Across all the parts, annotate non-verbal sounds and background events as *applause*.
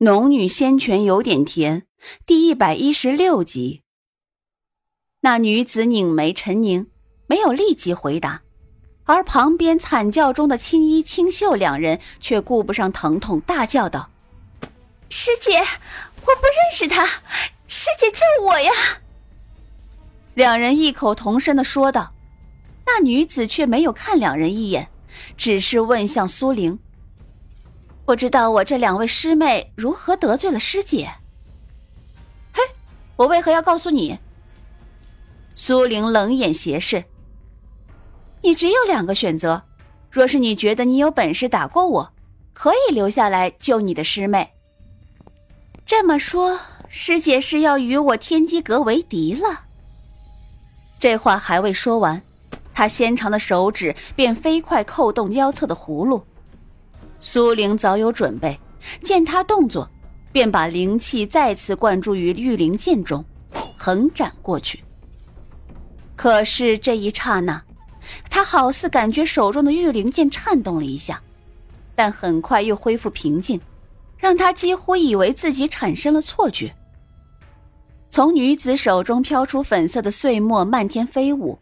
农女仙泉有点甜，第一百一十六集。那女子拧眉沉凝，没有立即回答，而旁边惨叫中的青衣、青秀两人却顾不上疼痛，大叫道：“师姐，我不认识他，师姐救我呀！”两人异口同声的说道。那女子却没有看两人一眼，只是问向苏玲。不知道我这两位师妹如何得罪了师姐？嘿，我为何要告诉你？苏玲冷眼斜视。你只有两个选择，若是你觉得你有本事打过我，可以留下来救你的师妹。这么说，师姐是要与我天机阁为敌了？这话还未说完，她纤长的手指便飞快扣动腰侧的葫芦。苏玲早有准备，见他动作，便把灵气再次灌注于玉灵剑中，横斩过去。可是这一刹那，他好似感觉手中的玉灵剑颤动了一下，但很快又恢复平静，让他几乎以为自己产生了错觉。从女子手中飘出粉色的碎末，漫天飞舞，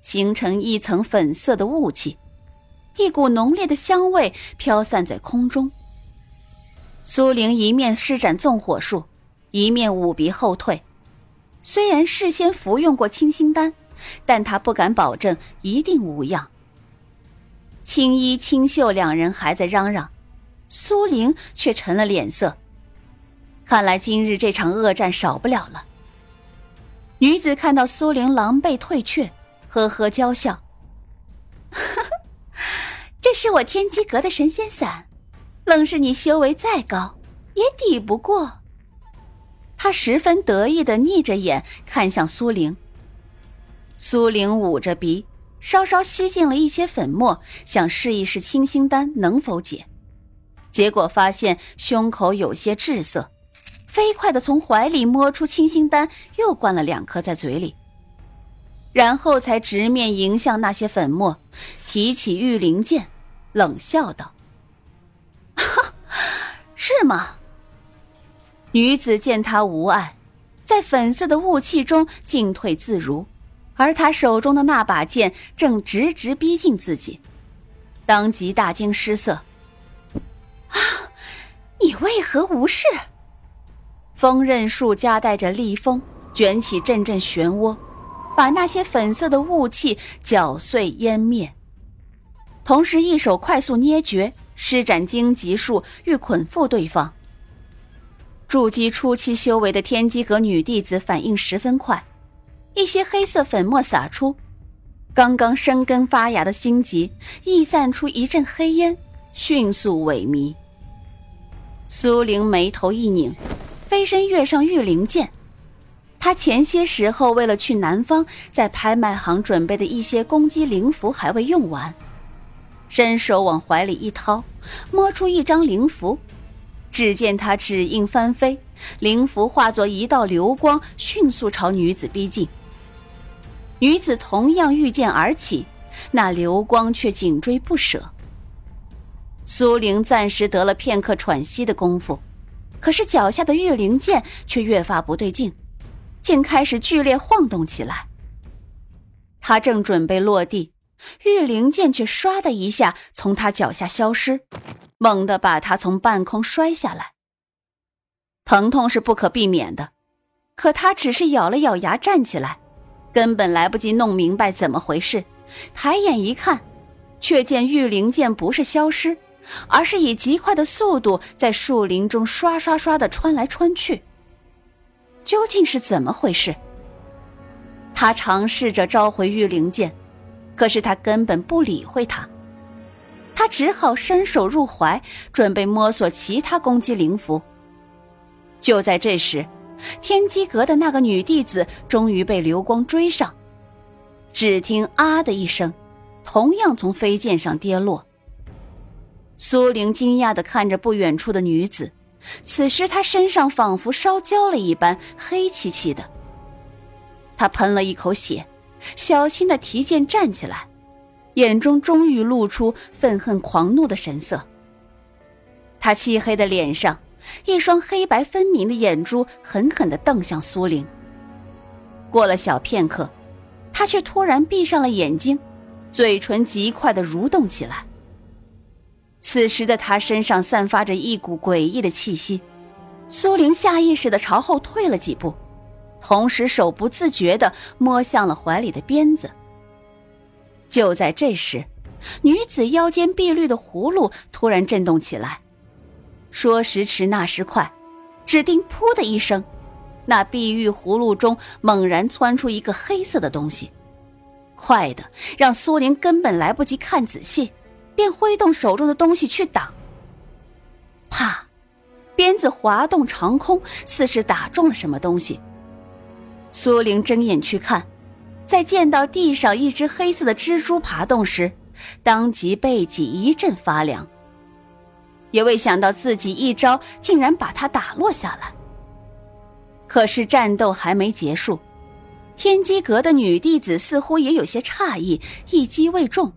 形成一层粉色的雾气。一股浓烈的香味飘散在空中。苏玲一面施展纵火术，一面捂鼻后退。虽然事先服用过清心丹，但她不敢保证一定无恙。青衣、青秀两人还在嚷嚷，苏玲却沉了脸色。看来今日这场恶战少不了了。女子看到苏玲狼狈退却，呵呵娇笑。这是我天机阁的神仙伞，愣是你修为再高，也抵不过。他十分得意的逆着眼看向苏玲。苏玲捂着鼻，稍稍吸进了一些粉末，想试一试清心丹能否解，结果发现胸口有些滞涩，飞快的从怀里摸出清心丹，又灌了两颗在嘴里，然后才直面迎向那些粉末，提起玉灵剑。冷笑道：“ *laughs* 是吗？”女子见他无碍，在粉色的雾气中进退自如，而他手中的那把剑正直直逼近自己，当即大惊失色：“啊，你为何无视？”风刃术夹带着厉风，卷起阵阵漩涡，把那些粉色的雾气搅碎湮灭。同时，一手快速捏诀，施展荆棘术，欲捆缚对方。筑基初期修为的天机阁女弟子反应十分快，一些黑色粉末洒出，刚刚生根发芽的荆棘溢散出一阵黑烟，迅速萎靡。苏玲眉头一拧，飞身跃上御灵剑。她前些时候为了去南方，在拍卖行准备的一些攻击灵符还未用完。伸手往怀里一掏，摸出一张灵符，只见他指印翻飞，灵符化作一道流光，迅速朝女子逼近。女子同样御剑而起，那流光却紧追不舍。苏玲暂时得了片刻喘息的功夫，可是脚下的玉灵剑却越发不对劲，竟开始剧烈晃动起来。他正准备落地。玉灵剑却唰的一下从他脚下消失，猛地把他从半空摔下来。疼痛是不可避免的，可他只是咬了咬牙站起来，根本来不及弄明白怎么回事。抬眼一看，却见玉灵剑不是消失，而是以极快的速度在树林中刷刷刷的穿来穿去。究竟是怎么回事？他尝试着召回玉灵剑。可是他根本不理会他，他只好伸手入怀，准备摸索其他攻击灵符。就在这时，天机阁的那个女弟子终于被流光追上，只听“啊”的一声，同样从飞剑上跌落。苏玲惊讶的看着不远处的女子，此时她身上仿佛烧焦了一般，黑漆漆的。她喷了一口血。小心的提剑站起来，眼中终于露出愤恨狂怒的神色。他漆黑的脸上一双黑白分明的眼珠狠狠地瞪向苏玲。过了小片刻，他却突然闭上了眼睛，嘴唇极快地蠕动起来。此时的他身上散发着一股诡异的气息，苏玲下意识地朝后退了几步，同时手不自觉地摸向了怀里的鞭子。就在这时，女子腰间碧绿的葫芦突然震动起来，说时迟，那时快，只听“噗”的一声，那碧玉葫芦中猛然窜出一个黑色的东西，快的让苏玲根本来不及看仔细。便挥动手中的东西去挡，啪！鞭子滑动长空，似是打中了什么东西。苏玲睁眼去看，在见到地上一只黑色的蜘蛛爬动时，当即背脊一阵发凉。也未想到自己一招竟然把它打落下来。可是战斗还没结束，天机阁的女弟子似乎也有些诧异，一击未中。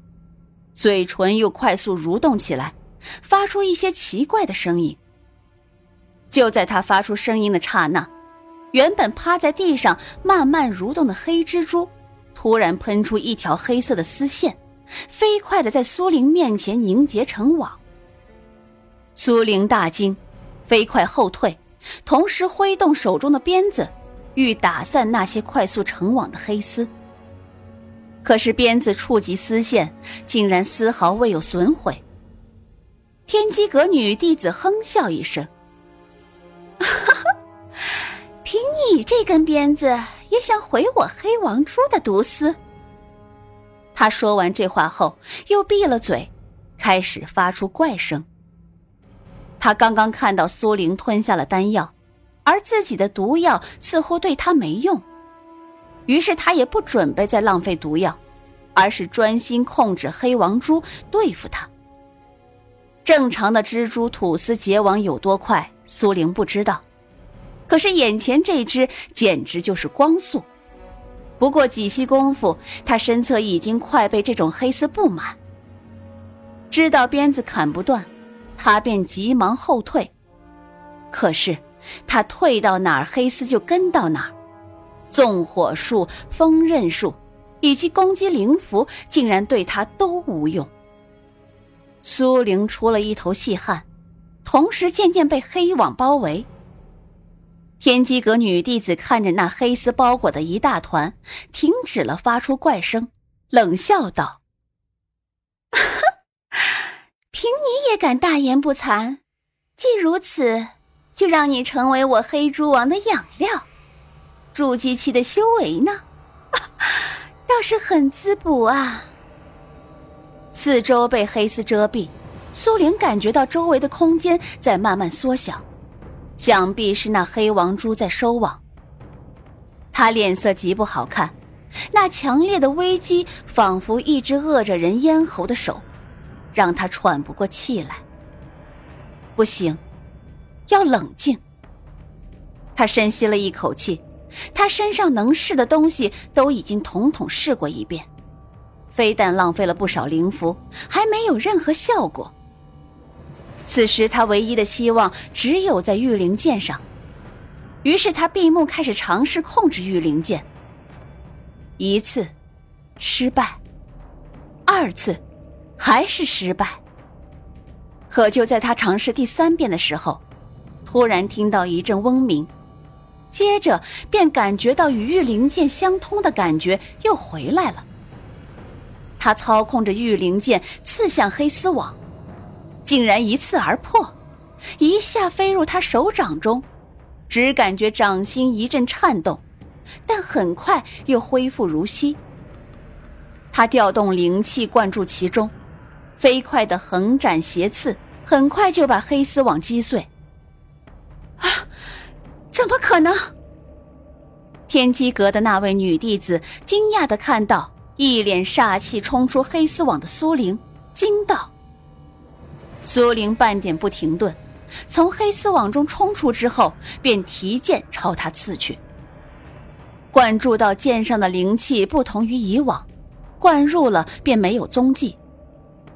嘴唇又快速蠕动起来，发出一些奇怪的声音。就在他发出声音的刹那，原本趴在地上慢慢蠕动的黑蜘蛛，突然喷出一条黑色的丝线，飞快的在苏玲面前凝结成网。苏玲大惊，飞快后退，同时挥动手中的鞭子，欲打散那些快速成网的黑丝。可是鞭子触及丝线，竟然丝毫未有损毁。天机阁女弟子哼笑一声：“凭你这根鞭子，也想毁我黑王珠的毒丝？”他说完这话后，又闭了嘴，开始发出怪声。他刚刚看到苏玲吞下了丹药，而自己的毒药似乎对他没用。于是他也不准备再浪费毒药，而是专心控制黑王珠对付他。正常的蜘蛛吐丝结网有多快，苏玲不知道，可是眼前这只简直就是光速。不过几息功夫，他身侧已经快被这种黑丝布满。知道鞭子砍不断，他便急忙后退。可是他退到哪儿，黑丝就跟到哪儿。纵火术、锋刃术，以及攻击灵符，竟然对他都无用。苏玲出了一头细汗，同时渐渐被黑网包围。天机阁女弟子看着那黑丝包裹的一大团，停止了发出怪声，冷笑道：“ *laughs* 凭你也敢大言不惭？既如此，就让你成为我黑蛛王的养料。”筑基期的修为呢，*laughs* 倒是很滋补啊。四周被黑丝遮蔽，苏玲感觉到周围的空间在慢慢缩小，想必是那黑王珠在收网。他脸色极不好看，那强烈的危机仿佛一只扼着人咽喉的手，让他喘不过气来。不行，要冷静。他深吸了一口气。他身上能试的东西都已经统统试过一遍，非但浪费了不少灵符，还没有任何效果。此时他唯一的希望只有在御灵剑上，于是他闭目开始尝试控制御灵剑。一次，失败；二次，还是失败。可就在他尝试第三遍的时候，突然听到一阵嗡鸣。接着便感觉到与御灵剑相通的感觉又回来了。他操控着御灵剑刺向黑丝网，竟然一刺而破，一下飞入他手掌中，只感觉掌心一阵颤动，但很快又恢复如昔。他调动灵气灌注其中，飞快的横斩斜刺，很快就把黑丝网击碎。啊怎么可能？天机阁的那位女弟子惊讶的看到一脸煞气冲出黑丝网的苏玲，惊道：“苏玲半点不停顿，从黑丝网中冲出之后，便提剑朝他刺去。灌注到剑上的灵气不同于以往，灌入了便没有踪迹。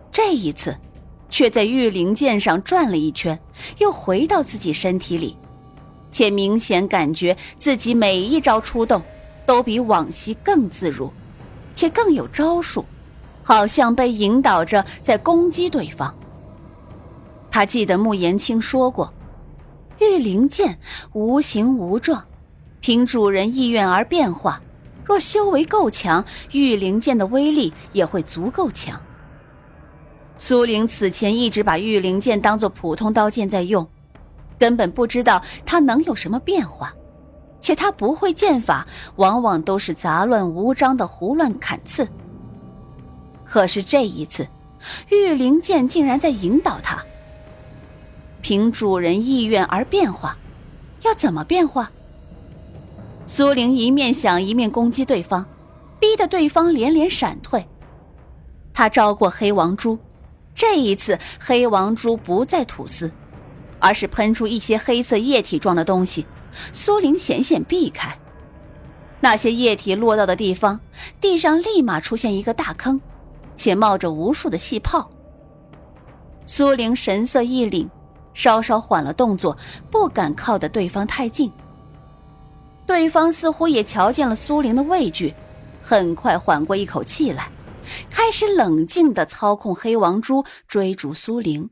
这一次，却在玉灵剑上转了一圈，又回到自己身体里，且明显感觉自己每一招出动都比往昔更自如，且更有招数，好像被引导着在攻击对方。他记得穆言青说过，玉灵剑无形无状，凭主人意愿而变化。若修为够强，玉灵剑的威力也会足够强。苏玲此前一直把玉灵剑当做普通刀剑在用，根本不知道它能有什么变化，且他不会剑法，往往都是杂乱无章的胡乱砍刺。可是这一次，玉灵剑竟然在引导他，凭主人意愿而变化，要怎么变化？苏玲一面想一面攻击对方，逼得对方连连闪退。他招过黑王珠。这一次，黑王珠不再吐丝，而是喷出一些黑色液体状的东西。苏玲险险避开，那些液体落到的地方，地上立马出现一个大坑，且冒着无数的气泡。苏玲神色一凛，稍稍缓了动作，不敢靠得对方太近。对方似乎也瞧见了苏玲的畏惧，很快缓过一口气来。开始冷静的操控黑王珠追逐苏玲。